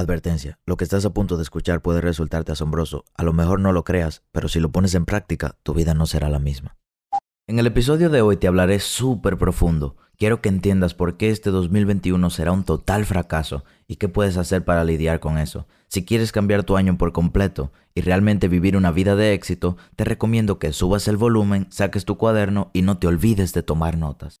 Advertencia, lo que estás a punto de escuchar puede resultarte asombroso. A lo mejor no lo creas, pero si lo pones en práctica, tu vida no será la misma. En el episodio de hoy te hablaré súper profundo. Quiero que entiendas por qué este 2021 será un total fracaso y qué puedes hacer para lidiar con eso. Si quieres cambiar tu año por completo y realmente vivir una vida de éxito, te recomiendo que subas el volumen, saques tu cuaderno y no te olvides de tomar notas.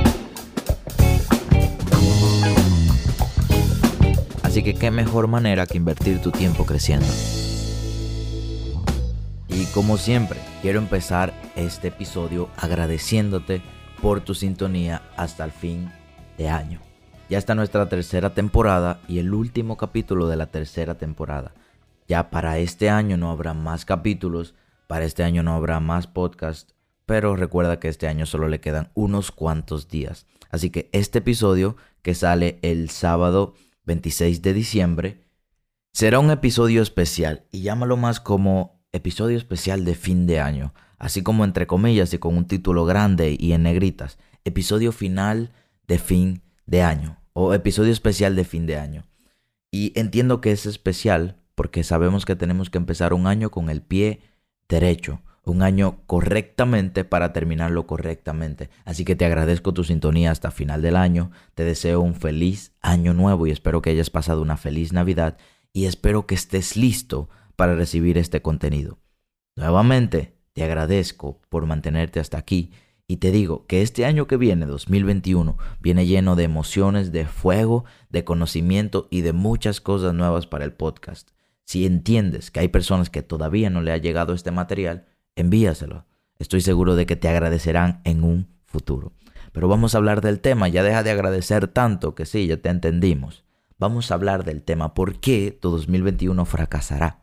Así que qué mejor manera que invertir tu tiempo creciendo. Y como siempre, quiero empezar este episodio agradeciéndote por tu sintonía hasta el fin de año. Ya está nuestra tercera temporada y el último capítulo de la tercera temporada. Ya para este año no habrá más capítulos, para este año no habrá más podcast, pero recuerda que este año solo le quedan unos cuantos días. Así que este episodio que sale el sábado 26 de diciembre, será un episodio especial y llámalo más como episodio especial de fin de año, así como entre comillas y con un título grande y en negritas, episodio final de fin de año o episodio especial de fin de año. Y entiendo que es especial porque sabemos que tenemos que empezar un año con el pie derecho, un año correctamente para terminarlo correctamente. Así que te agradezco tu sintonía hasta final del año, te deseo un feliz año nuevo y espero que hayas pasado una feliz Navidad y espero que estés listo para recibir este contenido. Nuevamente, te agradezco por mantenerte hasta aquí y te digo que este año que viene, 2021, viene lleno de emociones, de fuego, de conocimiento y de muchas cosas nuevas para el podcast. Si entiendes que hay personas que todavía no le ha llegado este material, envíaselo. Estoy seguro de que te agradecerán en un futuro. Pero vamos a hablar del tema, ya deja de agradecer tanto que sí, ya te entendimos. Vamos a hablar del tema, ¿por qué tu 2021 fracasará?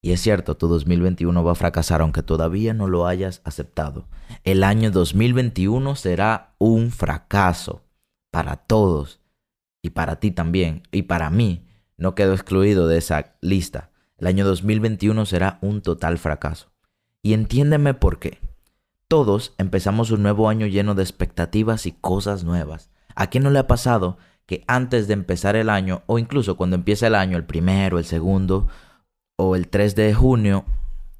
Y es cierto, tu 2021 va a fracasar aunque todavía no lo hayas aceptado. El año 2021 será un fracaso para todos y para ti también y para mí. No quedo excluido de esa lista. El año 2021 será un total fracaso. Y entiéndeme por qué. Todos empezamos un nuevo año lleno de expectativas y cosas nuevas. ¿A quién no le ha pasado que antes de empezar el año, o incluso cuando empieza el año, el primero, el segundo, o el 3 de junio,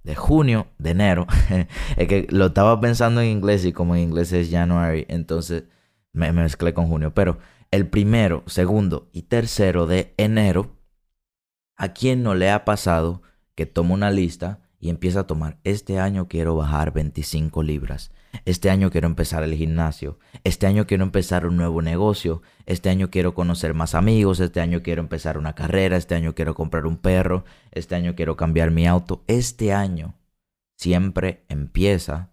de junio, de enero, es que lo estaba pensando en inglés y como en inglés es January, entonces me, me mezclé con junio, pero el primero, segundo y tercero de enero, ¿a quién no le ha pasado que toma una lista y empieza a tomar, este año quiero bajar 25 libras, este año quiero empezar el gimnasio, este año quiero empezar un nuevo negocio, este año quiero conocer más amigos, este año quiero empezar una carrera, este año quiero comprar un perro, este año quiero cambiar mi auto, este año siempre empieza,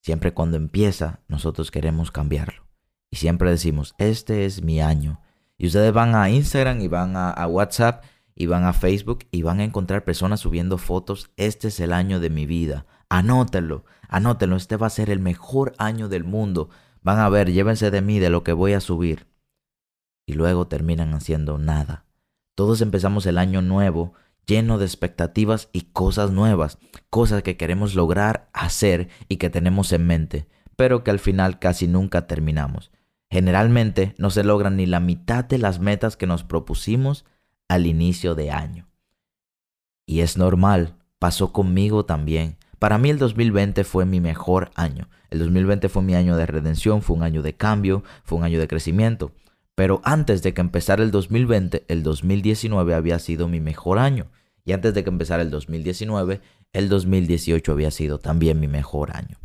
siempre cuando empieza nosotros queremos cambiarlo y siempre decimos, este es mi año. Y ustedes van a Instagram y van a, a WhatsApp y van a Facebook y van a encontrar personas subiendo fotos. Este es el año de mi vida. Anótenlo, anótenlo. Este va a ser el mejor año del mundo. Van a ver, llévense de mí, de lo que voy a subir. Y luego terminan haciendo nada. Todos empezamos el año nuevo lleno de expectativas y cosas nuevas, cosas que queremos lograr hacer y que tenemos en mente, pero que al final casi nunca terminamos. Generalmente no se logran ni la mitad de las metas que nos propusimos al inicio de año. Y es normal, pasó conmigo también. Para mí el 2020 fue mi mejor año. El 2020 fue mi año de redención, fue un año de cambio, fue un año de crecimiento. Pero antes de que empezara el 2020, el 2019 había sido mi mejor año. Y antes de que empezara el 2019, el 2018 había sido también mi mejor año.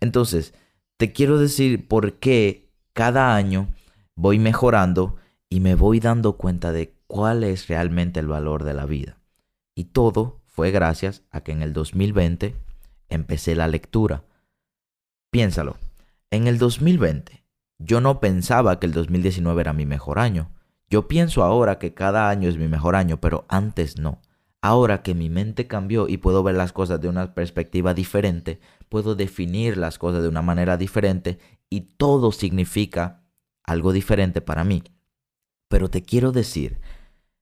Entonces, te quiero decir por qué cada año voy mejorando y me voy dando cuenta de cuál es realmente el valor de la vida. Y todo fue gracias a que en el 2020 empecé la lectura. Piénsalo, en el 2020 yo no pensaba que el 2019 era mi mejor año. Yo pienso ahora que cada año es mi mejor año, pero antes no. Ahora que mi mente cambió y puedo ver las cosas de una perspectiva diferente, puedo definir las cosas de una manera diferente y todo significa algo diferente para mí. Pero te quiero decir,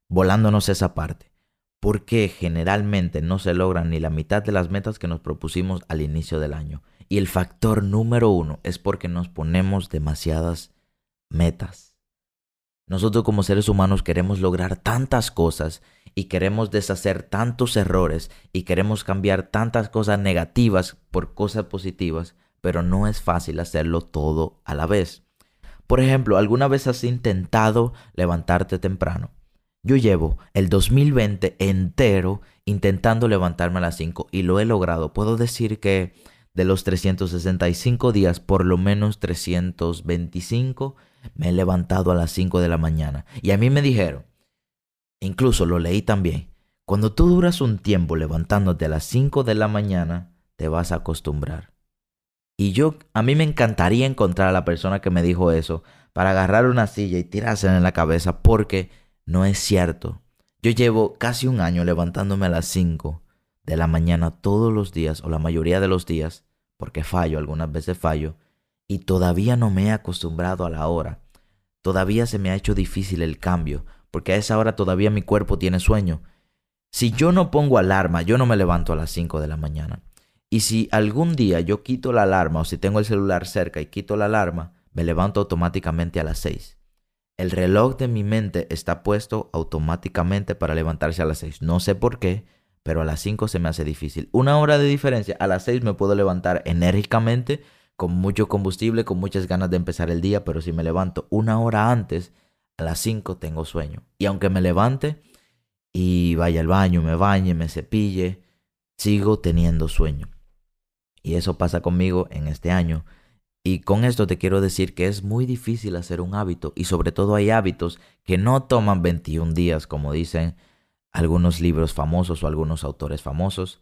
volándonos esa parte, ¿por qué generalmente no se logran ni la mitad de las metas que nos propusimos al inicio del año? Y el factor número uno es porque nos ponemos demasiadas metas. Nosotros como seres humanos queremos lograr tantas cosas y queremos deshacer tantos errores y queremos cambiar tantas cosas negativas por cosas positivas, pero no es fácil hacerlo todo a la vez. Por ejemplo, ¿alguna vez has intentado levantarte temprano? Yo llevo el 2020 entero intentando levantarme a las 5 y lo he logrado. Puedo decir que de los 365 días, por lo menos 325 me he levantado a las 5 de la mañana. Y a mí me dijeron, incluso lo leí también, cuando tú duras un tiempo levantándote a las 5 de la mañana, te vas a acostumbrar. Y yo, a mí me encantaría encontrar a la persona que me dijo eso para agarrar una silla y tirársela en la cabeza porque no es cierto. Yo llevo casi un año levantándome a las 5 de la mañana todos los días o la mayoría de los días, porque fallo, algunas veces fallo, y todavía no me he acostumbrado a la hora. Todavía se me ha hecho difícil el cambio, porque a esa hora todavía mi cuerpo tiene sueño. Si yo no pongo alarma, yo no me levanto a las 5 de la mañana. Y si algún día yo quito la alarma o si tengo el celular cerca y quito la alarma, me levanto automáticamente a las 6. El reloj de mi mente está puesto automáticamente para levantarse a las 6. No sé por qué, pero a las 5 se me hace difícil. Una hora de diferencia, a las 6 me puedo levantar enérgicamente con mucho combustible, con muchas ganas de empezar el día, pero si me levanto una hora antes, a las 5 tengo sueño. Y aunque me levante y vaya al baño, me bañe, me cepille, sigo teniendo sueño. Y eso pasa conmigo en este año. Y con esto te quiero decir que es muy difícil hacer un hábito y sobre todo hay hábitos que no toman 21 días, como dicen algunos libros famosos o algunos autores famosos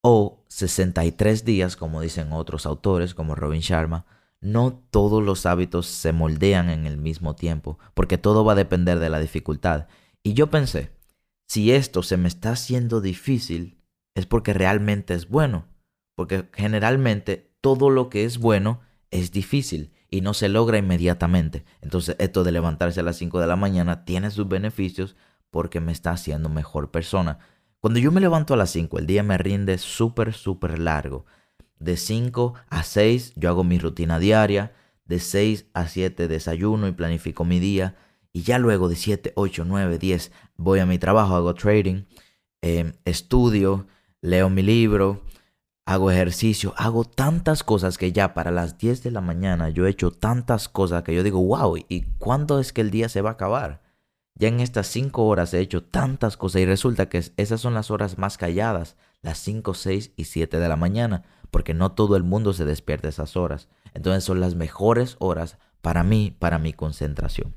o 63 días, como dicen otros autores como Robin Sharma, no todos los hábitos se moldean en el mismo tiempo, porque todo va a depender de la dificultad. Y yo pensé, si esto se me está haciendo difícil, es porque realmente es bueno, porque generalmente todo lo que es bueno es difícil y no se logra inmediatamente. Entonces esto de levantarse a las 5 de la mañana tiene sus beneficios porque me está haciendo mejor persona. Cuando yo me levanto a las 5, el día me rinde súper, súper largo. De 5 a 6 yo hago mi rutina diaria. De 6 a 7 desayuno y planifico mi día. Y ya luego de 7, 8, 9, 10 voy a mi trabajo, hago trading, em, estudio, leo mi libro, hago ejercicio, hago tantas cosas que ya para las 10 de la mañana yo he hecho tantas cosas que yo digo, wow, ¿y cuándo es que el día se va a acabar? Ya en estas cinco horas he hecho tantas cosas y resulta que esas son las horas más calladas, las 5, 6 y 7 de la mañana, porque no todo el mundo se despierta esas horas. Entonces son las mejores horas para mí, para mi concentración.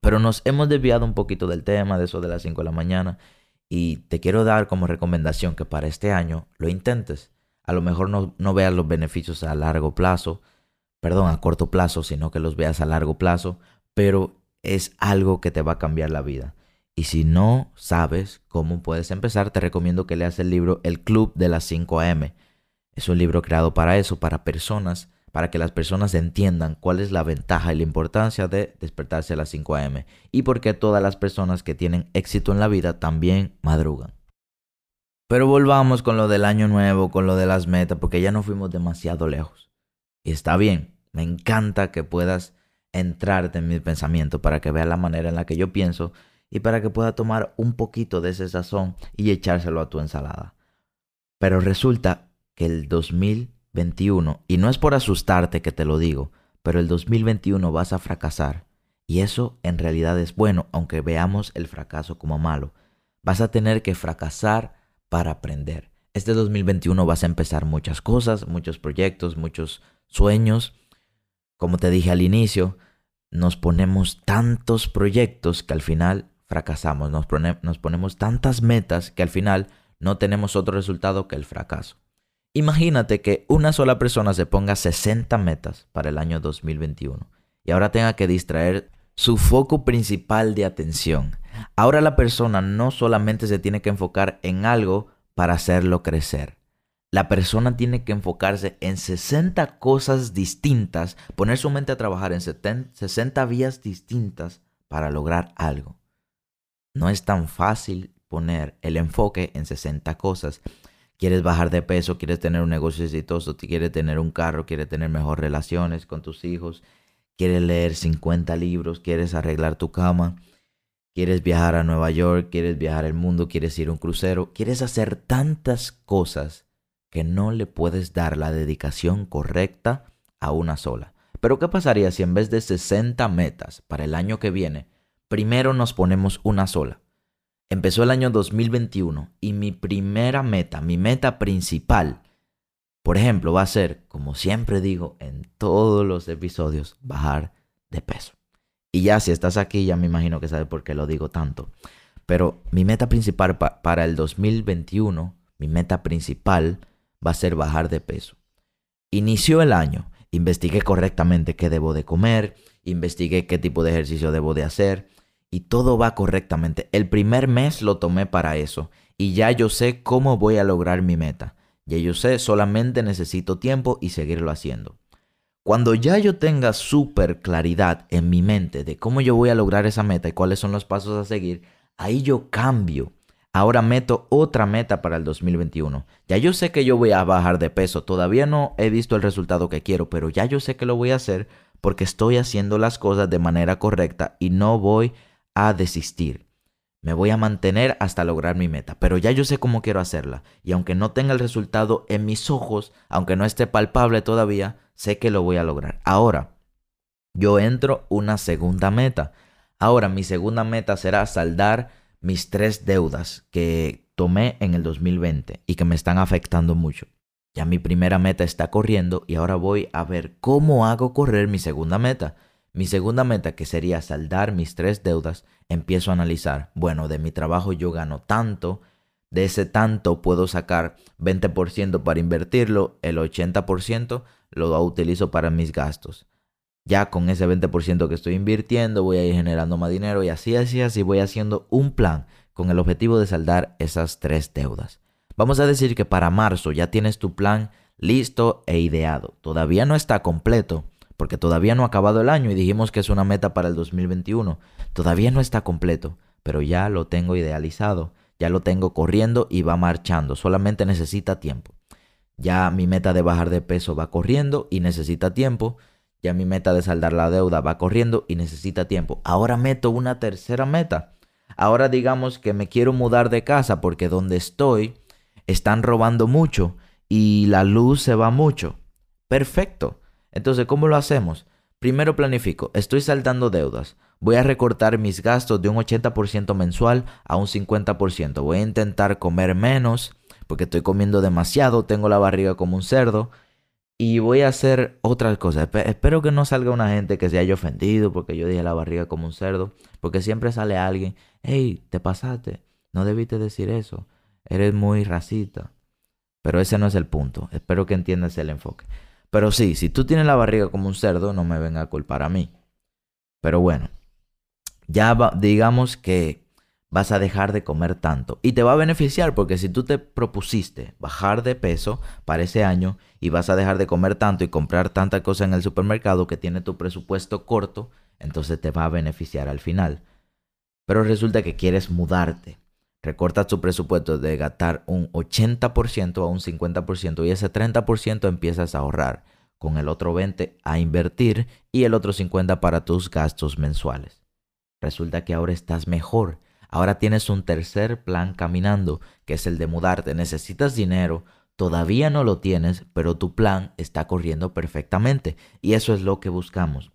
Pero nos hemos desviado un poquito del tema de eso de las 5 de la mañana y te quiero dar como recomendación que para este año lo intentes. A lo mejor no, no veas los beneficios a largo plazo, perdón, a corto plazo, sino que los veas a largo plazo, pero es algo que te va a cambiar la vida. Y si no sabes cómo puedes empezar, te recomiendo que leas el libro El Club de las 5 AM. Es un libro creado para eso, para personas, para que las personas entiendan cuál es la ventaja y la importancia de despertarse a las 5 AM y por qué todas las personas que tienen éxito en la vida también madrugan. Pero volvamos con lo del año nuevo, con lo de las metas, porque ya no fuimos demasiado lejos. Y está bien, me encanta que puedas entrarte en mi pensamiento para que veas la manera en la que yo pienso y para que pueda tomar un poquito de ese sazón y echárselo a tu ensalada. Pero resulta que el 2021, y no es por asustarte que te lo digo, pero el 2021 vas a fracasar. Y eso en realidad es bueno, aunque veamos el fracaso como malo. Vas a tener que fracasar para aprender. Este 2021 vas a empezar muchas cosas, muchos proyectos, muchos sueños, como te dije al inicio, nos ponemos tantos proyectos que al final fracasamos, nos, ponemos tantas metas que al final no tenemos otro resultado que el fracaso. Imagínate que una sola persona se ponga 60 metas para el año 2021 y ahora tenga que distraer su foco principal de atención. Ahora la persona no solamente se tiene que enfocar en algo para hacerlo crecer. La persona tiene que enfocarse en 60 cosas distintas, poner su mente a trabajar en 60 vías distintas para lograr algo. No es tan fácil poner el enfoque en 60 cosas. Quieres bajar de peso, quieres tener un negocio exitoso, quieres tener un carro, quieres tener mejores relaciones con tus hijos, quieres leer 50 libros, quieres arreglar tu cama, quieres viajar a Nueva York, quieres viajar al mundo, quieres ir a un crucero, quieres hacer tantas cosas que no le puedes dar la dedicación correcta a una sola. Pero ¿qué pasaría si en vez de 60 metas para el año que viene, primero nos ponemos una sola? Empezó el año 2021 y mi primera meta, mi meta principal, por ejemplo, va a ser, como siempre digo en todos los episodios, bajar de peso. Y ya si estás aquí, ya me imagino que sabes por qué lo digo tanto. Pero mi meta principal para el 2021, mi meta principal va a ser bajar de peso. Inició el año, investigué correctamente qué debo de comer, investigué qué tipo de ejercicio debo de hacer y todo va correctamente. El primer mes lo tomé para eso y ya yo sé cómo voy a lograr mi meta. Ya yo sé, solamente necesito tiempo y seguirlo haciendo. Cuando ya yo tenga súper claridad en mi mente de cómo yo voy a lograr esa meta y cuáles son los pasos a seguir, ahí yo cambio. Ahora meto otra meta para el 2021. Ya yo sé que yo voy a bajar de peso. Todavía no he visto el resultado que quiero, pero ya yo sé que lo voy a hacer porque estoy haciendo las cosas de manera correcta y no voy a desistir. Me voy a mantener hasta lograr mi meta, pero ya yo sé cómo quiero hacerla. Y aunque no tenga el resultado en mis ojos, aunque no esté palpable todavía, sé que lo voy a lograr. Ahora, yo entro una segunda meta. Ahora, mi segunda meta será saldar mis tres deudas que tomé en el 2020 y que me están afectando mucho. Ya mi primera meta está corriendo y ahora voy a ver cómo hago correr mi segunda meta. Mi segunda meta, que sería saldar mis tres deudas, empiezo a analizar, bueno, de mi trabajo yo gano tanto, de ese tanto puedo sacar 20% para invertirlo, el 80% lo utilizo para mis gastos. Ya con ese 20% que estoy invirtiendo voy a ir generando más dinero y así, así, así voy haciendo un plan con el objetivo de saldar esas tres deudas. Vamos a decir que para marzo ya tienes tu plan listo e ideado. Todavía no está completo, porque todavía no ha acabado el año y dijimos que es una meta para el 2021. Todavía no está completo, pero ya lo tengo idealizado, ya lo tengo corriendo y va marchando, solamente necesita tiempo. Ya mi meta de bajar de peso va corriendo y necesita tiempo. Ya mi meta de saldar la deuda va corriendo y necesita tiempo. Ahora meto una tercera meta. Ahora digamos que me quiero mudar de casa porque donde estoy están robando mucho y la luz se va mucho. Perfecto. Entonces, ¿cómo lo hacemos? Primero planifico, estoy saldando deudas. Voy a recortar mis gastos de un 80% mensual a un 50%. Voy a intentar comer menos porque estoy comiendo demasiado, tengo la barriga como un cerdo. Y voy a hacer otras cosas. Espero que no salga una gente que se haya ofendido porque yo dije la barriga como un cerdo. Porque siempre sale alguien, hey, te pasaste, no debiste decir eso, eres muy racista. Pero ese no es el punto. Espero que entiendas el enfoque. Pero sí, si tú tienes la barriga como un cerdo, no me venga a culpar a mí. Pero bueno, ya digamos que vas a dejar de comer tanto. Y te va a beneficiar porque si tú te propusiste bajar de peso para ese año y vas a dejar de comer tanto y comprar tanta cosa en el supermercado que tiene tu presupuesto corto, entonces te va a beneficiar al final. Pero resulta que quieres mudarte recorta tu presupuesto de gastar un 80% a un 50% y ese 30% empiezas a ahorrar, con el otro 20% a invertir y el otro 50% para tus gastos mensuales. Resulta que ahora estás mejor. Ahora tienes un tercer plan caminando, que es el de mudarte. Necesitas dinero, todavía no lo tienes, pero tu plan está corriendo perfectamente. Y eso es lo que buscamos.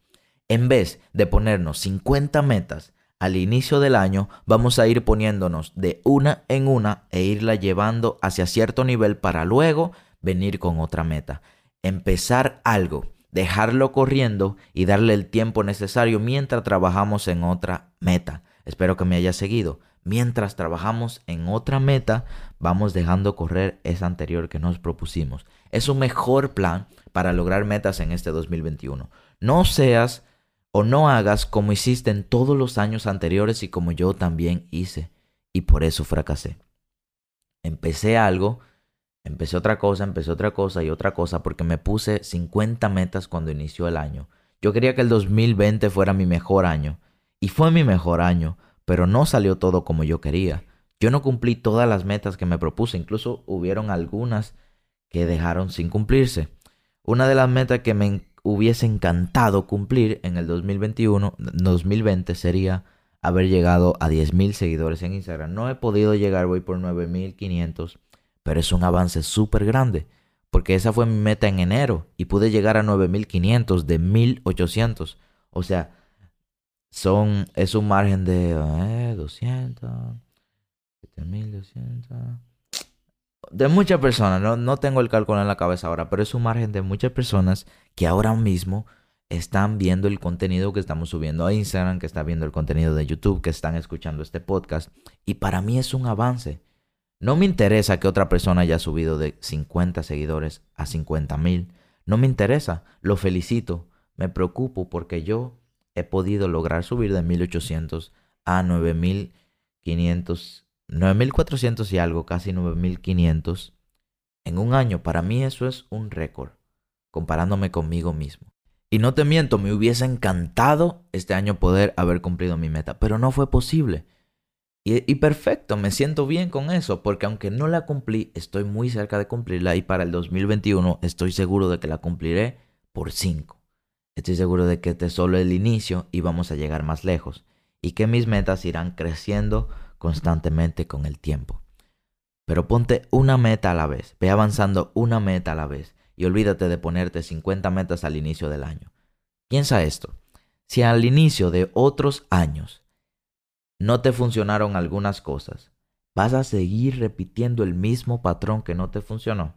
En vez de ponernos 50 metas al inicio del año vamos a ir poniéndonos de una en una e irla llevando hacia cierto nivel para luego venir con otra meta. Empezar algo, dejarlo corriendo y darle el tiempo necesario mientras trabajamos en otra meta. Espero que me haya seguido. Mientras trabajamos en otra meta, vamos dejando correr esa anterior que nos propusimos. Es un mejor plan para lograr metas en este 2021. No seas o no hagas como hiciste en todos los años anteriores y como yo también hice. Y por eso fracasé. Empecé algo, empecé otra cosa, empecé otra cosa y otra cosa porque me puse 50 metas cuando inició el año. Yo quería que el 2020 fuera mi mejor año. Y fue mi mejor año, pero no salió todo como yo quería. Yo no cumplí todas las metas que me propuse, incluso hubieron algunas que dejaron sin cumplirse. Una de las metas que me hubiese encantado cumplir en el 2021, 2020 sería haber llegado a 10.000 seguidores en Instagram. No he podido llegar, voy por 9.500, pero es un avance súper grande, porque esa fue mi meta en enero y pude llegar a 9.500 de 1.800. O sea, son, es un margen de eh, 200, 7200. De muchas personas, no, no tengo el cálculo en la cabeza ahora, pero es un margen de muchas personas que ahora mismo están viendo el contenido que estamos subiendo a Instagram, que están viendo el contenido de YouTube, que están escuchando este podcast. Y para mí es un avance. No me interesa que otra persona haya subido de 50 seguidores a 50 mil. No me interesa. Lo felicito. Me preocupo porque yo he podido lograr subir de 1800 a 9500, 9400 y algo, casi 9500 en un año. Para mí eso es un récord, comparándome conmigo mismo. Y no te miento, me hubiese encantado este año poder haber cumplido mi meta, pero no fue posible. Y, perfecto, me siento bien con eso, porque aunque no la cumplí, estoy muy cerca de cumplirla y para el 2021 estoy seguro de que la cumpliré por 5. Estoy seguro de que este es solo el inicio y vamos a llegar más lejos y que mis metas irán creciendo constantemente con el tiempo. Pero ponte una meta a la vez, ve avanzando una meta a la vez y olvídate de ponerte 50 metas al inicio del año. Piensa esto, si al inicio de otros años no te funcionaron algunas cosas, ¿vas a seguir repitiendo el mismo patrón que no te funcionó?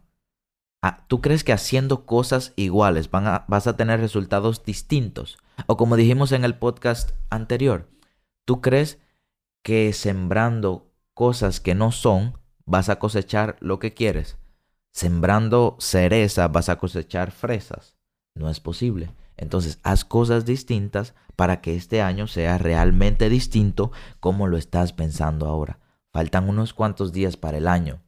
Ah, ¿Tú crees que haciendo cosas iguales vas a tener resultados distintos? O como dijimos en el podcast anterior, ¿tú crees que sembrando cosas que no son vas a cosechar lo que quieres? Sembrando cereza vas a cosechar fresas. No es posible. Entonces, haz cosas distintas para que este año sea realmente distinto como lo estás pensando ahora. Faltan unos cuantos días para el año.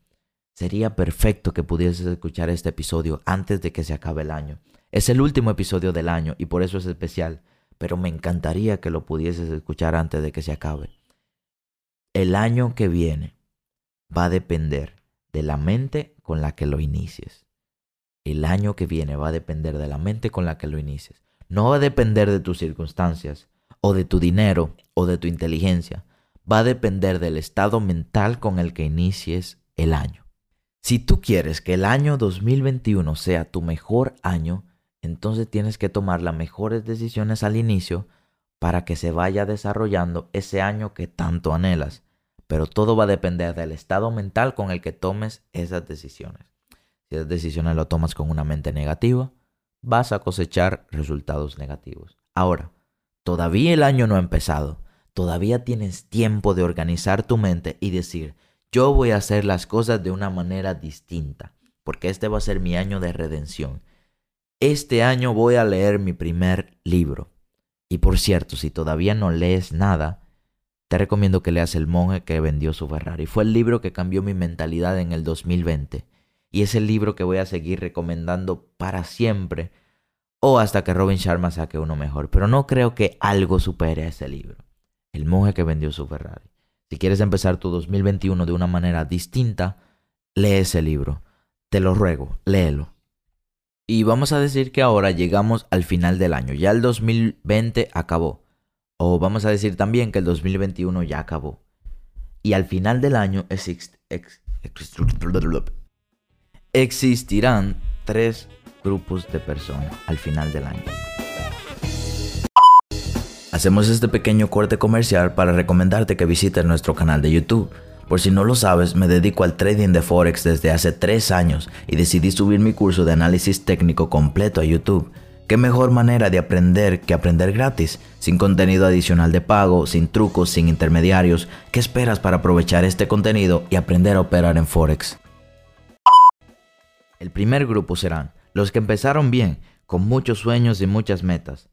Sería perfecto que pudieses escuchar este episodio antes de que se acabe el año. Es el último episodio del año y por eso es especial, pero me encantaría que lo pudieses escuchar antes de que se acabe. El año que viene va a depender de la mente con la que lo inicies. El año que viene va a depender de la mente con la que lo inicies. No va a depender de tus circunstancias, o de tu dinero, o de tu inteligencia. Va a depender del estado mental con el que inicies el año. Si tú quieres que el año 2021 sea tu mejor año, entonces tienes que tomar las mejores decisiones al inicio para que se vaya desarrollando ese año que tanto anhelas. Pero todo va a depender del estado mental con el que tomes esas decisiones. Si esas decisiones lo tomas con una mente negativa, vas a cosechar resultados negativos. Ahora, todavía el año no ha empezado. Todavía tienes tiempo de organizar tu mente y decir, yo voy a hacer las cosas de una manera distinta, porque este va a ser mi año de redención. Este año voy a leer mi primer libro. Y por cierto, si todavía no lees nada, te recomiendo que leas El monje que vendió su Ferrari. Fue el libro que cambió mi mentalidad en el 2020. Y es el libro que voy a seguir recomendando para siempre o hasta que Robin Sharma saque uno mejor. Pero no creo que algo supere a ese libro. El monje que vendió su Ferrari. Si quieres empezar tu 2021 de una manera distinta, lee ese libro. Te lo ruego, léelo. Y vamos a decir que ahora llegamos al final del año. Ya el 2020 acabó. O vamos a decir también que el 2021 ya acabó. Y al final del año existirán tres grupos de personas al final del año. Hacemos este pequeño corte comercial para recomendarte que visites nuestro canal de YouTube. Por si no lo sabes, me dedico al trading de Forex desde hace 3 años y decidí subir mi curso de análisis técnico completo a YouTube. ¿Qué mejor manera de aprender que aprender gratis? Sin contenido adicional de pago, sin trucos, sin intermediarios. ¿Qué esperas para aprovechar este contenido y aprender a operar en Forex? El primer grupo serán los que empezaron bien, con muchos sueños y muchas metas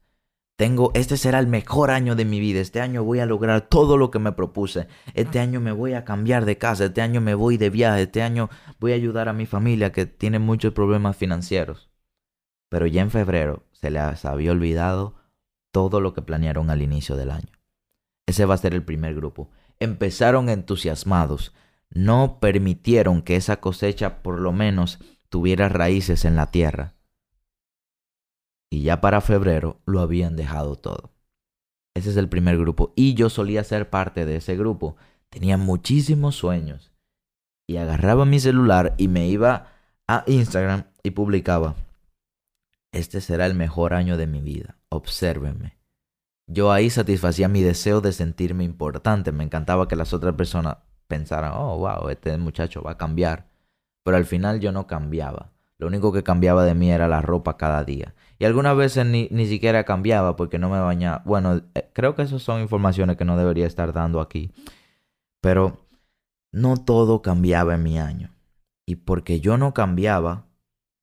tengo, este será el mejor año de mi vida, este año voy a lograr todo lo que me propuse, este año me voy a cambiar de casa, este año me voy de viaje, este año voy a ayudar a mi familia que tiene muchos problemas financieros. Pero ya en febrero se les había olvidado todo lo que planearon al inicio del año. Ese va a ser el primer grupo. Empezaron entusiasmados, no permitieron que esa cosecha por lo menos tuviera raíces en la tierra y ya para febrero lo habían dejado todo. Ese es el primer grupo. Y yo solía ser parte de ese grupo. Tenía muchísimos sueños. Y agarraba mi celular y me iba a Instagram y publicaba. Este será el mejor año de mi vida. Obsérvenme. Yo ahí satisfacía mi deseo de sentirme importante. Me encantaba que las otras personas pensaran, oh, wow, este muchacho va a cambiar. Pero al final yo no cambiaba. Lo único que cambiaba de mí era la ropa cada día. Y algunas veces ni, ni siquiera cambiaba porque no me bañaba. Bueno, eh, creo que esas son informaciones que no debería estar dando aquí. Pero no todo cambiaba en mi año. Y porque yo no cambiaba,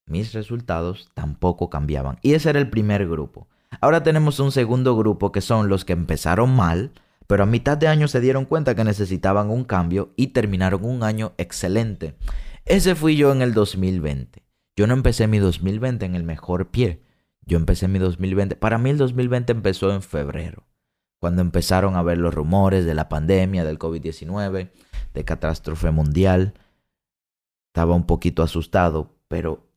mis resultados tampoco cambiaban. Y ese era el primer grupo. Ahora tenemos un segundo grupo que son los que empezaron mal, pero a mitad de año se dieron cuenta que necesitaban un cambio y terminaron un año excelente. Ese fui yo en el 2020. Yo no empecé mi 2020 en el mejor pie. Yo empecé mi 2020, para mí el 2020 empezó en febrero, cuando empezaron a ver los rumores de la pandemia, del COVID-19, de catástrofe mundial. Estaba un poquito asustado, pero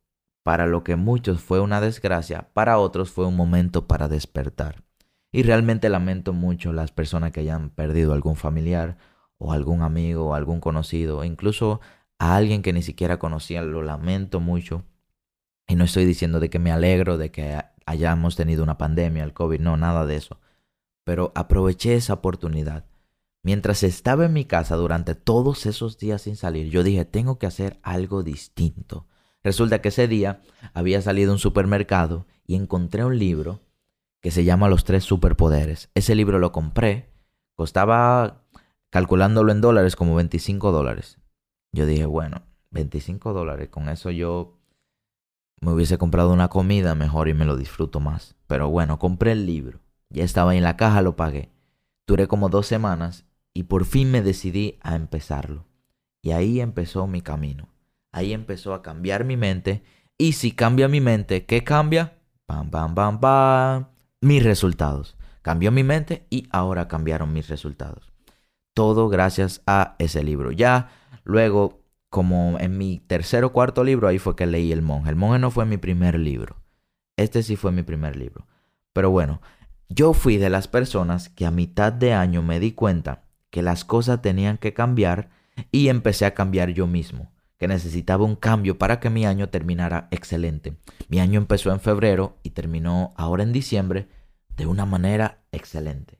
para lo que muchos fue una desgracia, para otros fue un momento para despertar. Y realmente lamento mucho las personas que hayan perdido algún familiar o algún amigo o algún conocido, incluso a alguien que ni siquiera conocía, lo lamento mucho y no estoy diciendo de que me alegro de que hayamos tenido una pandemia, el COVID, no, nada de eso. Pero aproveché esa oportunidad. Mientras estaba en mi casa durante todos esos días sin salir, yo dije, tengo que hacer algo distinto. Resulta que ese día había salido a un supermercado y encontré un libro que se llama Los tres superpoderes. Ese libro lo compré, costaba, calculándolo en dólares, como 25 dólares. Yo dije, bueno, 25 dólares, con eso yo me hubiese comprado una comida mejor y me lo disfruto más. Pero bueno, compré el libro. Ya estaba en la caja, lo pagué. Duré como dos semanas y por fin me decidí a empezarlo. Y ahí empezó mi camino. Ahí empezó a cambiar mi mente. Y si cambia mi mente, ¿qué cambia? Pam, pam, pam, pam. Mis resultados. Cambió mi mente y ahora cambiaron mis resultados. Todo gracias a ese libro. Ya luego como en mi tercer o cuarto libro, ahí fue que leí El monje. El monje no fue mi primer libro. Este sí fue mi primer libro. Pero bueno, yo fui de las personas que a mitad de año me di cuenta que las cosas tenían que cambiar y empecé a cambiar yo mismo, que necesitaba un cambio para que mi año terminara excelente. Mi año empezó en febrero y terminó ahora en diciembre de una manera excelente.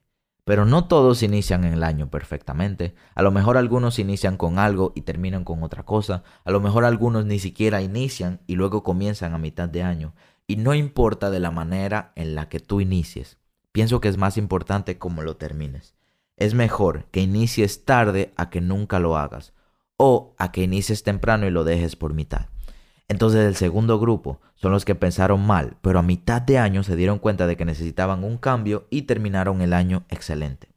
Pero no todos inician en el año perfectamente. A lo mejor algunos inician con algo y terminan con otra cosa. A lo mejor algunos ni siquiera inician y luego comienzan a mitad de año. Y no importa de la manera en la que tú inicies. Pienso que es más importante cómo lo termines. Es mejor que inicies tarde a que nunca lo hagas. O a que inicies temprano y lo dejes por mitad. Entonces el segundo grupo son los que pensaron mal, pero a mitad de año se dieron cuenta de que necesitaban un cambio y terminaron el año excelente.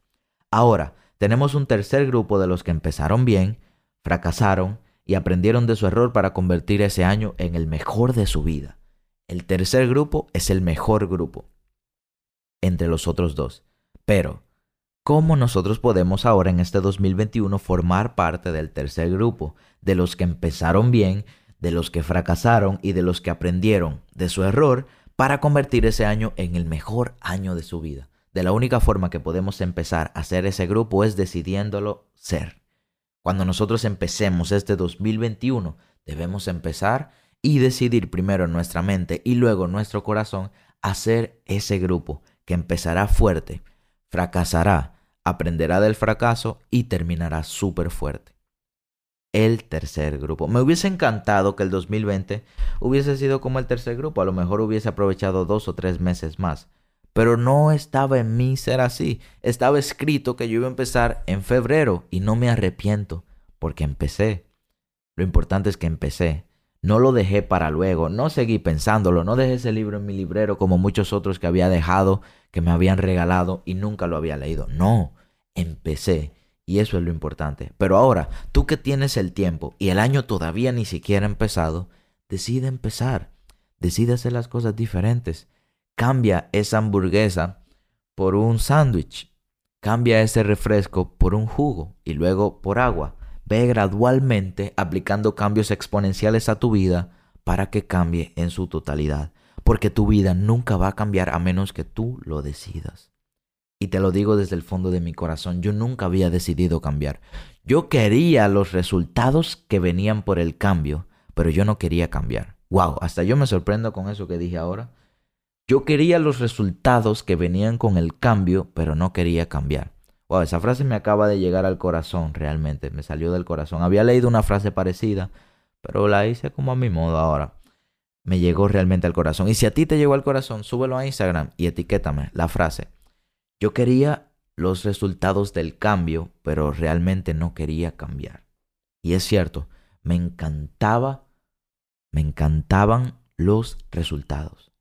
Ahora, tenemos un tercer grupo de los que empezaron bien, fracasaron y aprendieron de su error para convertir ese año en el mejor de su vida. El tercer grupo es el mejor grupo entre los otros dos. Pero, ¿cómo nosotros podemos ahora en este 2021 formar parte del tercer grupo, de los que empezaron bien de los que fracasaron y de los que aprendieron de su error para convertir ese año en el mejor año de su vida. De la única forma que podemos empezar a hacer ese grupo es decidiéndolo ser. Cuando nosotros empecemos este 2021, debemos empezar y decidir primero en nuestra mente y luego en nuestro corazón hacer ese grupo que empezará fuerte, fracasará, aprenderá del fracaso y terminará súper fuerte el tercer grupo. Me hubiese encantado que el 2020 hubiese sido como el tercer grupo, a lo mejor hubiese aprovechado dos o tres meses más, pero no estaba en mí ser así, estaba escrito que yo iba a empezar en febrero y no me arrepiento porque empecé. Lo importante es que empecé, No lo dejé para luego, no seguí pensándolo, no dejé ese libro en mi librero como muchos otros que había dejado, que me habían regalado y nunca lo había leído. No, empecé. Y eso es lo importante. Pero ahora, tú que tienes el tiempo y el año todavía ni siquiera ha empezado, decide empezar. Decide hacer las cosas diferentes. Cambia esa hamburguesa por un sándwich. Cambia ese refresco por un jugo y luego por agua. Ve gradualmente aplicando cambios exponenciales a tu vida para que cambie en su totalidad. Porque tu vida nunca va a cambiar a menos que tú lo decidas. Y te lo digo desde el fondo de mi corazón, yo nunca había decidido cambiar. Yo quería los resultados que venían por el cambio, pero yo no quería cambiar. Wow, hasta yo me sorprendo con eso que dije ahora. Yo quería los resultados que venían con el cambio, pero no quería cambiar. Wow, esa frase me acaba de llegar al corazón realmente, me salió del corazón. Había leído una frase parecida, pero la hice como a mi modo ahora. Me llegó realmente al corazón. Y si a ti te llegó al corazón, súbelo a Instagram y etiquétame la frase. Yo quería los resultados del cambio, pero realmente no quería cambiar. Y es cierto, me encantaba, me encantaban los resultados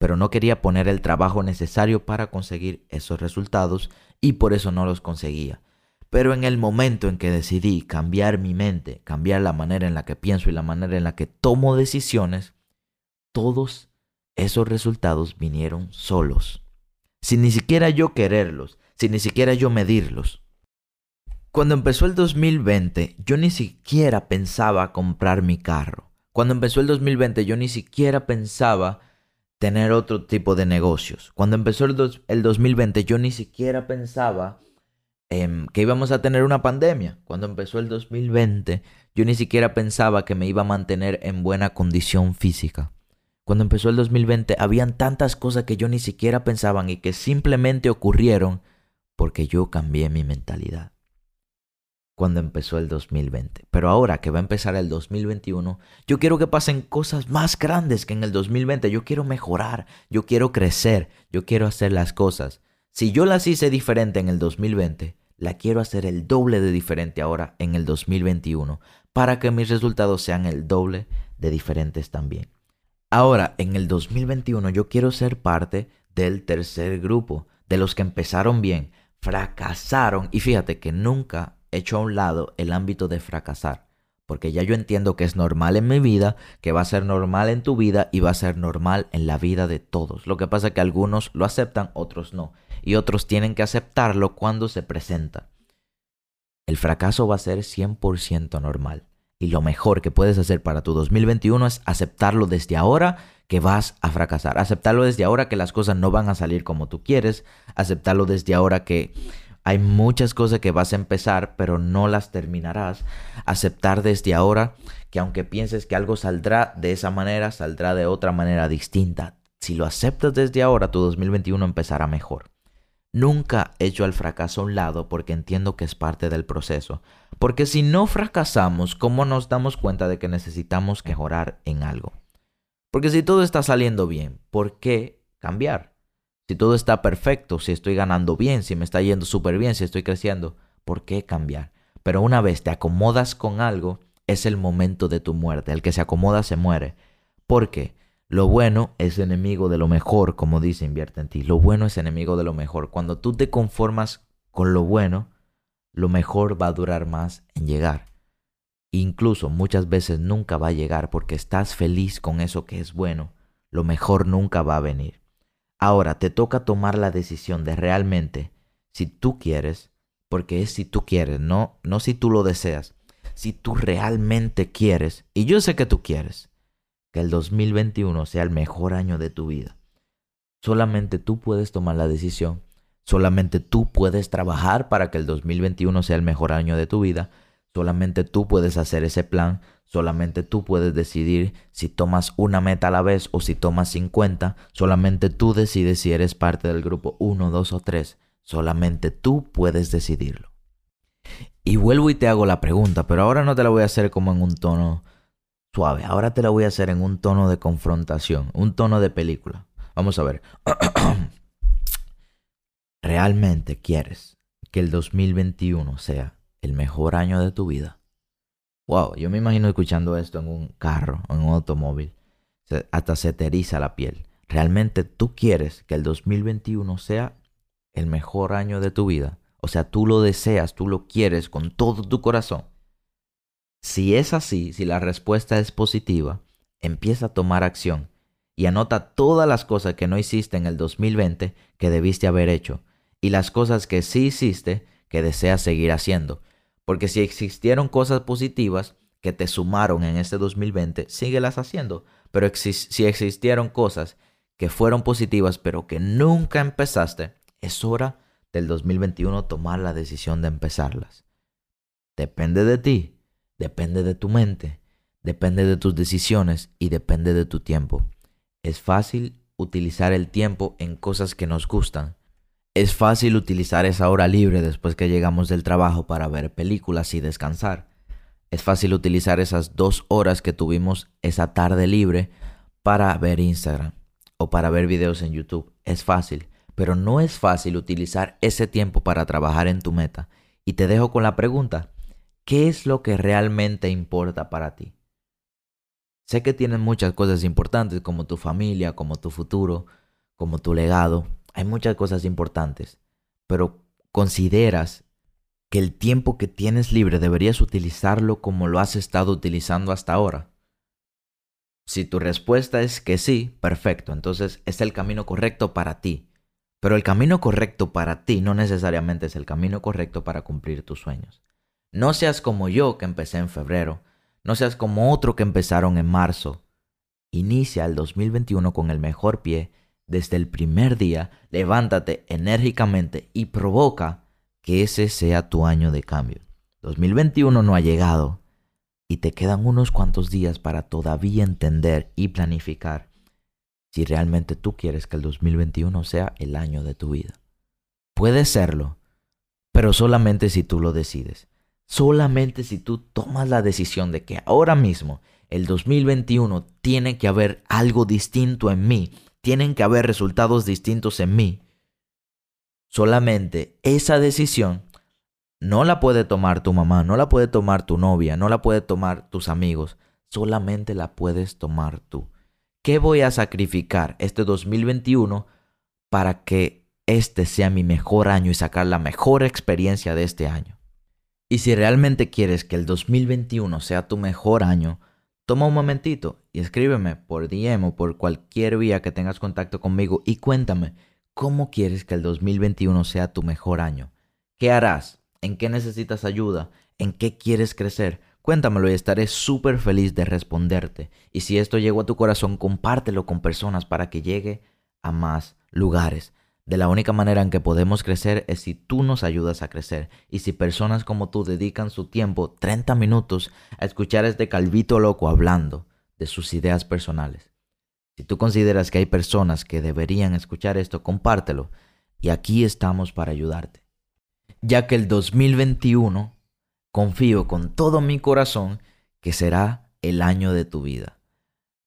pero no quería poner el trabajo necesario para conseguir esos resultados y por eso no los conseguía. Pero en el momento en que decidí cambiar mi mente, cambiar la manera en la que pienso y la manera en la que tomo decisiones, todos esos resultados vinieron solos, sin ni siquiera yo quererlos, sin ni siquiera yo medirlos. Cuando empezó el 2020, yo ni siquiera pensaba comprar mi carro. Cuando empezó el 2020, yo ni siquiera pensaba tener otro tipo de negocios. Cuando empezó el, el 2020 yo ni siquiera pensaba que íbamos a tener una pandemia. Cuando empezó el 2020 yo ni siquiera pensaba que me iba a mantener en buena condición física. Cuando empezó el 2020 habían tantas cosas que yo ni siquiera pensaban y que simplemente ocurrieron porque yo cambié mi mentalidad cuando empezó el 2020. Pero ahora que va a empezar el 2021, yo quiero que pasen cosas más grandes que en el 2020. Yo quiero mejorar, yo quiero crecer, yo quiero hacer las cosas. Si yo las hice diferente en el 2020, la quiero hacer el doble de diferente ahora en el 2021, para que mis resultados sean el doble de diferentes también. Ahora, en el 2021 yo quiero ser parte del tercer grupo, de los que empezaron bien, fracasaron y fíjate que nunca hecho a un lado el ámbito de fracasar. Porque ya yo entiendo que es normal en mi vida, que va a ser normal en tu vida y va a ser normal en la vida de todos. Lo que pasa es que algunos lo aceptan, otros no. Y otros tienen que aceptarlo cuando se presenta. El fracaso va a ser 100% normal. Y lo mejor que puedes hacer para tu 2021 es aceptarlo desde ahora que vas a fracasar. Aceptarlo desde ahora que las cosas no van a salir como tú quieres. Aceptarlo desde ahora que hay muchas cosas que vas a empezar, pero no las terminarás. Aceptar desde ahora que aunque pienses que algo saldrá de esa manera, saldrá de otra manera distinta. Si lo aceptas desde ahora, tu 2021 empezará mejor. Nunca echo al fracaso a un lado porque entiendo que es parte del proceso. Porque si no fracasamos, ¿cómo nos damos cuenta de que necesitamos mejorar en algo? Porque si todo está saliendo bien, ¿por qué cambiar? Si todo está perfecto, si estoy ganando bien, si me está yendo súper bien, si estoy creciendo, ¿por qué cambiar? Pero una vez te acomodas con algo, es el momento de tu muerte. El que se acomoda se muere. Porque lo bueno es enemigo de lo mejor, como dice invierte en ti. Lo bueno es enemigo de lo mejor. Cuando tú te conformas con lo bueno, lo mejor va a durar más en llegar. Incluso muchas veces nunca va a llegar porque estás feliz con eso que es bueno. Lo mejor nunca va a venir. Ahora te toca tomar la decisión de realmente, si tú quieres, porque es si tú quieres, no, no si tú lo deseas, si tú realmente quieres, y yo sé que tú quieres, que el 2021 sea el mejor año de tu vida. Solamente tú puedes tomar la decisión, solamente tú puedes trabajar para que el 2021 sea el mejor año de tu vida, solamente tú puedes hacer ese plan, Solamente tú puedes decidir si tomas una meta a la vez o si tomas 50. Solamente tú decides si eres parte del grupo 1, 2 o 3. Solamente tú puedes decidirlo. Y vuelvo y te hago la pregunta, pero ahora no te la voy a hacer como en un tono suave. Ahora te la voy a hacer en un tono de confrontación, un tono de película. Vamos a ver. ¿Realmente quieres que el 2021 sea el mejor año de tu vida? Wow, yo me imagino escuchando esto en un carro, en un automóvil. hasta se te la piel. ¿Realmente tú quieres que el 2021 sea el mejor año de tu vida? O sea, tú lo deseas, tú lo quieres con todo tu corazón. Si es así, si la respuesta es positiva, empieza a tomar acción y anota todas las cosas que no hiciste en el 2020 que debiste haber hecho y las cosas que sí hiciste que deseas seguir haciendo. Porque si existieron cosas positivas que te sumaron en este 2020, síguelas haciendo. Pero si existieron cosas que fueron positivas pero que nunca empezaste, es hora del 2021 tomar la decisión de empezarlas. Depende de ti, depende de tu mente, depende de tus decisiones y depende de tu tiempo. Es fácil utilizar el tiempo en cosas que nos gustan. Es fácil utilizar esa hora libre después que llegamos del trabajo para ver películas y descansar. Es fácil utilizar esas dos horas que tuvimos esa tarde libre para ver Instagram o para ver videos en YouTube. Es fácil, pero no es fácil utilizar ese tiempo para trabajar en tu meta. Y te dejo con la pregunta, ¿qué es lo que realmente importa para ti? Sé que tienes muchas cosas importantes como tu familia, como tu futuro, como tu legado. Hay muchas cosas importantes, pero consideras que el tiempo que tienes libre deberías utilizarlo como lo has estado utilizando hasta ahora. Si tu respuesta es que sí, perfecto, entonces es el camino correcto para ti. Pero el camino correcto para ti no necesariamente es el camino correcto para cumplir tus sueños. No seas como yo que empecé en febrero, no seas como otro que empezaron en marzo. Inicia el 2021 con el mejor pie. Desde el primer día, levántate enérgicamente y provoca que ese sea tu año de cambio. 2021 no ha llegado y te quedan unos cuantos días para todavía entender y planificar si realmente tú quieres que el 2021 sea el año de tu vida. Puede serlo, pero solamente si tú lo decides. Solamente si tú tomas la decisión de que ahora mismo, el 2021, tiene que haber algo distinto en mí, tienen que haber resultados distintos en mí. Solamente esa decisión no la puede tomar tu mamá, no la puede tomar tu novia, no la puede tomar tus amigos, solamente la puedes tomar tú. ¿Qué voy a sacrificar este 2021 para que este sea mi mejor año y sacar la mejor experiencia de este año? Y si realmente quieres que el 2021 sea tu mejor año, toma un momentito y escríbeme por DM o por cualquier vía que tengas contacto conmigo y cuéntame cómo quieres que el 2021 sea tu mejor año. ¿Qué harás? ¿En qué necesitas ayuda? ¿En qué quieres crecer? Cuéntamelo y estaré súper feliz de responderte. Y si esto llegó a tu corazón, compártelo con personas para que llegue a más lugares. De la única manera en que podemos crecer es si tú nos ayudas a crecer y si personas como tú dedican su tiempo 30 minutos a escuchar este calvito loco hablando de sus ideas personales. Si tú consideras que hay personas que deberían escuchar esto, compártelo y aquí estamos para ayudarte. Ya que el 2021 confío con todo mi corazón que será el año de tu vida.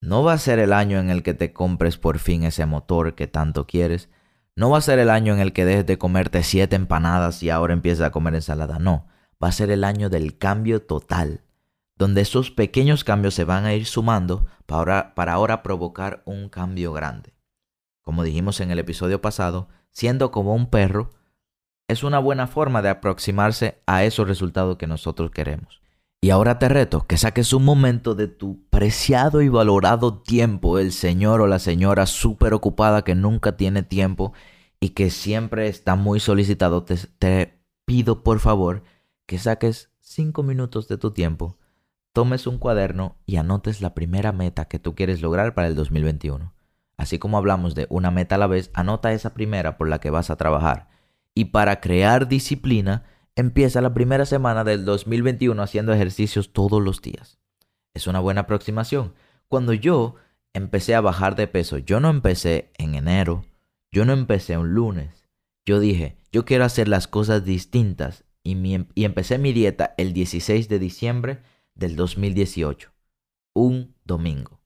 No va a ser el año en el que te compres por fin ese motor que tanto quieres, no va a ser el año en el que dejes de comerte siete empanadas y ahora empieces a comer ensalada. No, va a ser el año del cambio total, donde esos pequeños cambios se van a ir sumando para ahora, para ahora provocar un cambio grande. Como dijimos en el episodio pasado, siendo como un perro, es una buena forma de aproximarse a esos resultados que nosotros queremos. Y ahora te reto que saques un momento de tu preciado y valorado tiempo, el señor o la señora súper ocupada que nunca tiene tiempo y que siempre está muy solicitado. Te, te, pido por favor que saques cinco minutos de tu tiempo, tomes un cuaderno y anotes la primera meta que tú quieres lograr para el 2021. Así como hablamos de una meta a la vez, anota esa primera por la que vas a trabajar. Y para crear disciplina, empieza la primera semana del 2021 haciendo ejercicios todos los días. Es una buena aproximación. Cuando yo empecé a bajar de peso, yo no empecé en enero, yo no empecé un lunes. Yo dije, yo quiero hacer las cosas distintas y, y empecé mi dieta el 16 de diciembre del 2018, un domingo.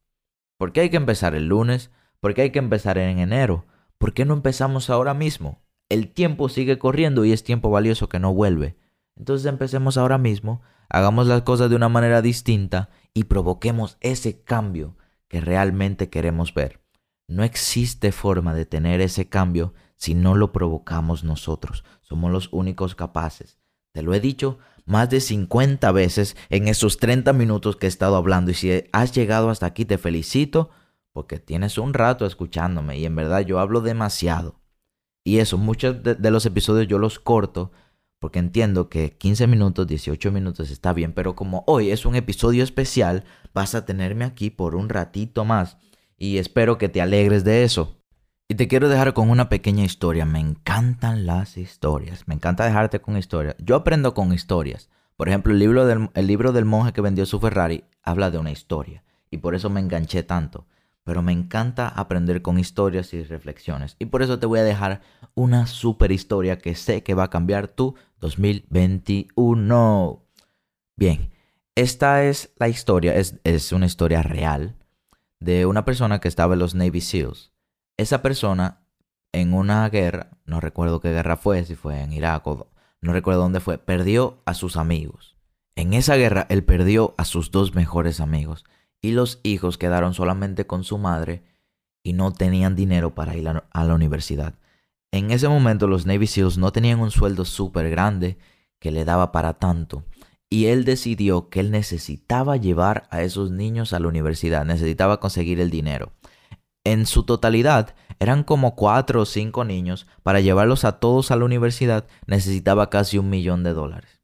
¿Por qué hay que empezar el lunes? ¿Por qué hay que empezar en enero? ¿Por qué no empezamos ahora mismo? El tiempo sigue corriendo y es tiempo valioso que no vuelve. Entonces empecemos ahora mismo, hagamos las cosas de una manera distinta y provoquemos ese cambio que realmente queremos ver. No existe forma de tener ese cambio si no lo provocamos nosotros. Somos los únicos capaces. Te lo he dicho más de 50 veces en esos 30 minutos que he estado hablando y si has llegado hasta aquí te felicito porque tienes un rato escuchándome y en verdad yo hablo demasiado. Y eso, muchos de, los episodios yo los corto porque entiendo que 15 minutos, 18 minutos está bien, pero como hoy es un episodio especial, vas a tenerme aquí por un ratito más y espero que te alegres de eso. Y te quiero dejar con una pequeña historia. Me encantan las historias. Me encanta dejarte con historias. Yo aprendo con historias. Por ejemplo, el libro, del, el libro del monje que vendió su Ferrari habla de una historia. Y por eso me enganché tanto. Pero me encanta aprender con historias y reflexiones. Y por eso te voy a dejar una super historia que sé que va a cambiar tu 2021. Bien, esta es la historia. Es, es una historia real de una persona que estaba en los Navy SEALs. Esa persona en una guerra, no recuerdo qué guerra fue, si fue en Irak o no recuerdo dónde fue, perdió a sus amigos. En esa guerra él perdió a sus dos mejores amigos y los hijos quedaron solamente con su madre y no tenían dinero para ir a la universidad. En ese momento los Navy SEALs no tenían un sueldo súper grande que le daba para tanto y él decidió que él necesitaba llevar a esos niños a la universidad, necesitaba conseguir el dinero. En su totalidad, eran como cuatro o cinco niños, para llevarlos a todos a la universidad necesitaba casi un millón de dólares.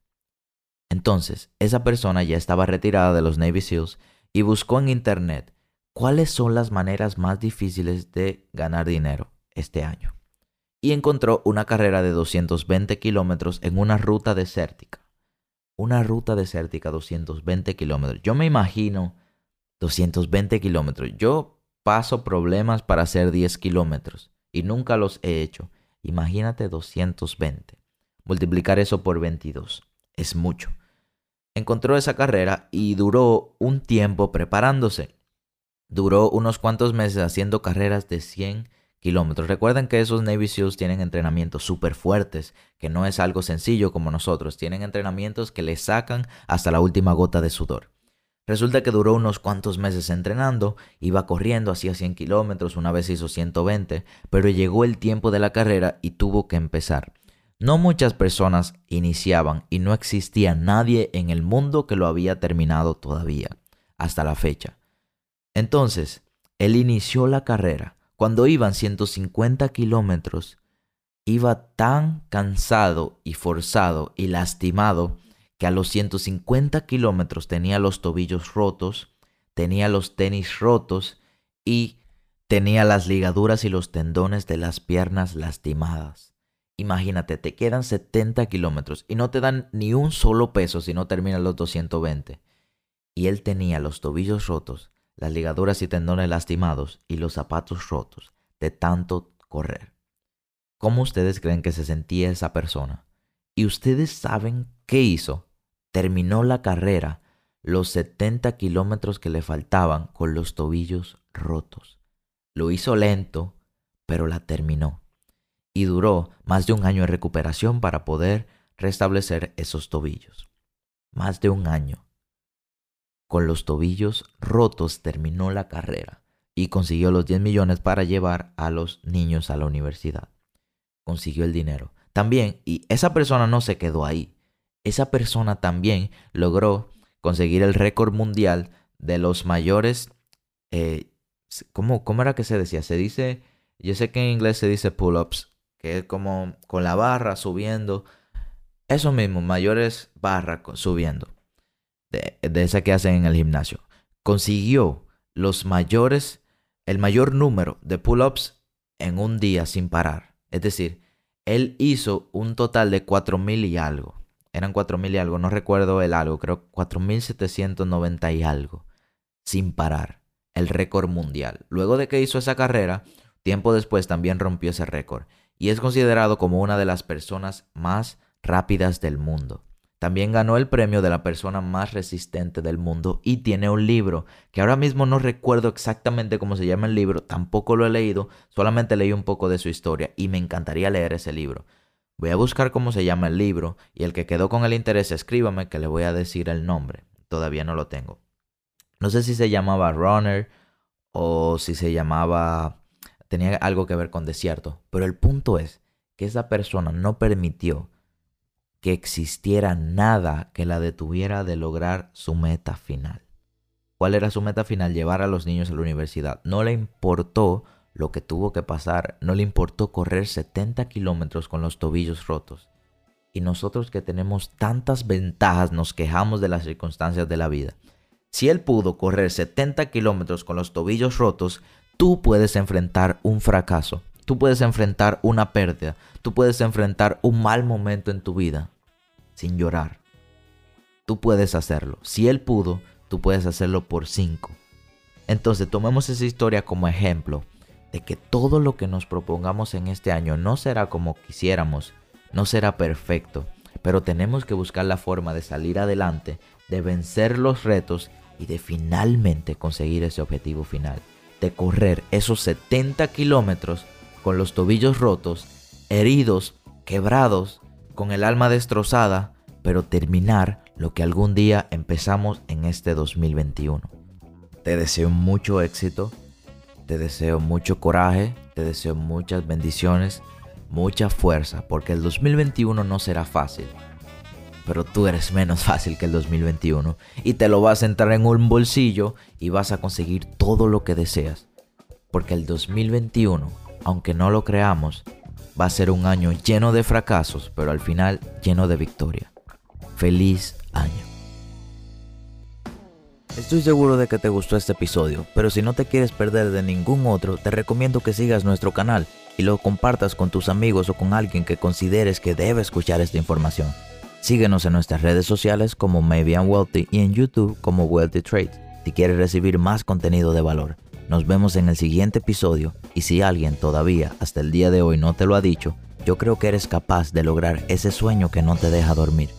Entonces, esa persona ya estaba retirada de los Navy SEALs y buscó en Internet cuáles son las maneras más difíciles de ganar dinero este año. Y encontró una carrera de 220 kilómetros en una ruta desértica una ruta desértica 220 kilómetros. Yo me imagino 220 kilómetros. Yo paso problemas para hacer 10 kilómetros y nunca los he hecho. Imagínate 220. Multiplicar eso por 22. Es mucho. Encontró esa carrera y duró un tiempo preparándose. Duró unos cuantos meses haciendo carreras de 100 kilómetros. Recuerden que esos Navy SEALs tienen entrenamientos súper fuertes, que no es algo sencillo como nosotros. Tienen entrenamientos que les sacan hasta la última gota de sudor. Resulta que duró unos cuantos meses entrenando, iba corriendo, hacía 100 kilómetros, una vez hizo 120, pero llegó el tiempo de la carrera y tuvo que empezar. No muchas personas iniciaban y no existía nadie en el mundo que lo había terminado todavía, hasta la fecha. Entonces, él inició la carrera, cuando iban 150 kilómetros, iba tan cansado y forzado y lastimado que a los 150 kilómetros tenía los tobillos rotos, tenía los tenis rotos y tenía las ligaduras y los tendones de las piernas lastimadas. Imagínate, te quedan 70 kilómetros y no te dan ni un solo peso si no terminas los 220. Y él tenía los tobillos rotos, las ligaduras y tendones lastimados y los zapatos rotos de tanto correr. ¿Cómo ustedes creen que se sentía esa persona? Y ustedes saben qué hizo. Terminó la carrera los 70 kilómetros que le faltaban con los tobillos rotos. Lo hizo lento, pero la terminó. Y duró más de un año de recuperación para poder restablecer esos tobillos. Más de un año. Con los tobillos rotos terminó la carrera y consiguió los 10 millones para llevar a los niños a la universidad. Consiguió el dinero. También, y esa persona no se quedó ahí, esa persona también logró conseguir el récord mundial de los mayores... Eh, ¿cómo, ¿Cómo era que se decía? Se dice, yo sé que en inglés se dice pull-ups, que es como con la barra subiendo. Eso mismo, mayores barras subiendo de, esa que hacen en el gimnasio. Consiguió los mayores, el mayor número de pull-ups en un día sin parar. Es decir, él hizo un total de 4.000 y algo. Eran 4.000 y algo, no recuerdo el algo, creo 4.790 y algo. Sin parar. El récord mundial. Luego de que hizo esa carrera, tiempo después también rompió ese récord. Y es considerado como una de las personas más rápidas del mundo. También ganó el premio de la persona más resistente del mundo y tiene un libro que ahora mismo no recuerdo exactamente cómo se llama el libro, tampoco lo he leído, solamente leí un poco de su historia y me encantaría leer ese libro. Voy a buscar cómo se llama el libro y el que quedó con el interés escríbame que le voy a decir el nombre. Todavía no lo tengo. No sé si se llamaba Runner o si se llamaba... tenía algo que ver con desierto. Pero el punto es que esa persona no permitió que existiera nada que la detuviera de lograr su meta final. ¿Cuál era su meta final? Llevar a los niños a la universidad. No le importó lo que tuvo que pasar, no le importó correr 70 kilómetros con los tobillos rotos. Y nosotros que tenemos tantas ventajas nos quejamos de las circunstancias de la vida. Si él pudo correr 70 kilómetros con los tobillos rotos, tú puedes enfrentar un fracaso, tú puedes enfrentar una pérdida, tú puedes enfrentar un mal momento en tu vida sin llorar. Tú puedes hacerlo. Si él pudo, tú puedes hacerlo por cinco. Entonces tomemos esa historia como ejemplo de que todo lo que nos propongamos en este año no será como quisiéramos, no será perfecto, pero tenemos que buscar la forma de salir adelante, de vencer los retos y de finalmente conseguir ese objetivo final, de correr esos 70 kilómetros con los tobillos rotos, heridos, quebrados, con el alma destrozada, pero terminar lo que algún día empezamos en este 2021. Te deseo mucho éxito, te deseo mucho coraje, te deseo muchas bendiciones, mucha fuerza, porque el 2021 no será fácil. Pero tú eres menos fácil que el 2021 y te lo vas a entrar en un bolsillo y vas a conseguir todo lo que deseas. Porque el 2021, aunque no lo creamos, va a ser un año lleno de fracasos, pero al final lleno de victoria. Feliz año. Estoy seguro de que te gustó este episodio, pero si no te quieres perder de ningún otro, te recomiendo que sigas nuestro canal y lo compartas con tus amigos o con alguien que consideres que debe escuchar esta información. Síguenos en nuestras redes sociales como Maybe I'm Wealthy y en YouTube como Wealthy Trade si quieres recibir más contenido de valor. Nos vemos en el siguiente episodio y si alguien todavía hasta el día de hoy no te lo ha dicho, yo creo que eres capaz de lograr ese sueño que no te deja dormir.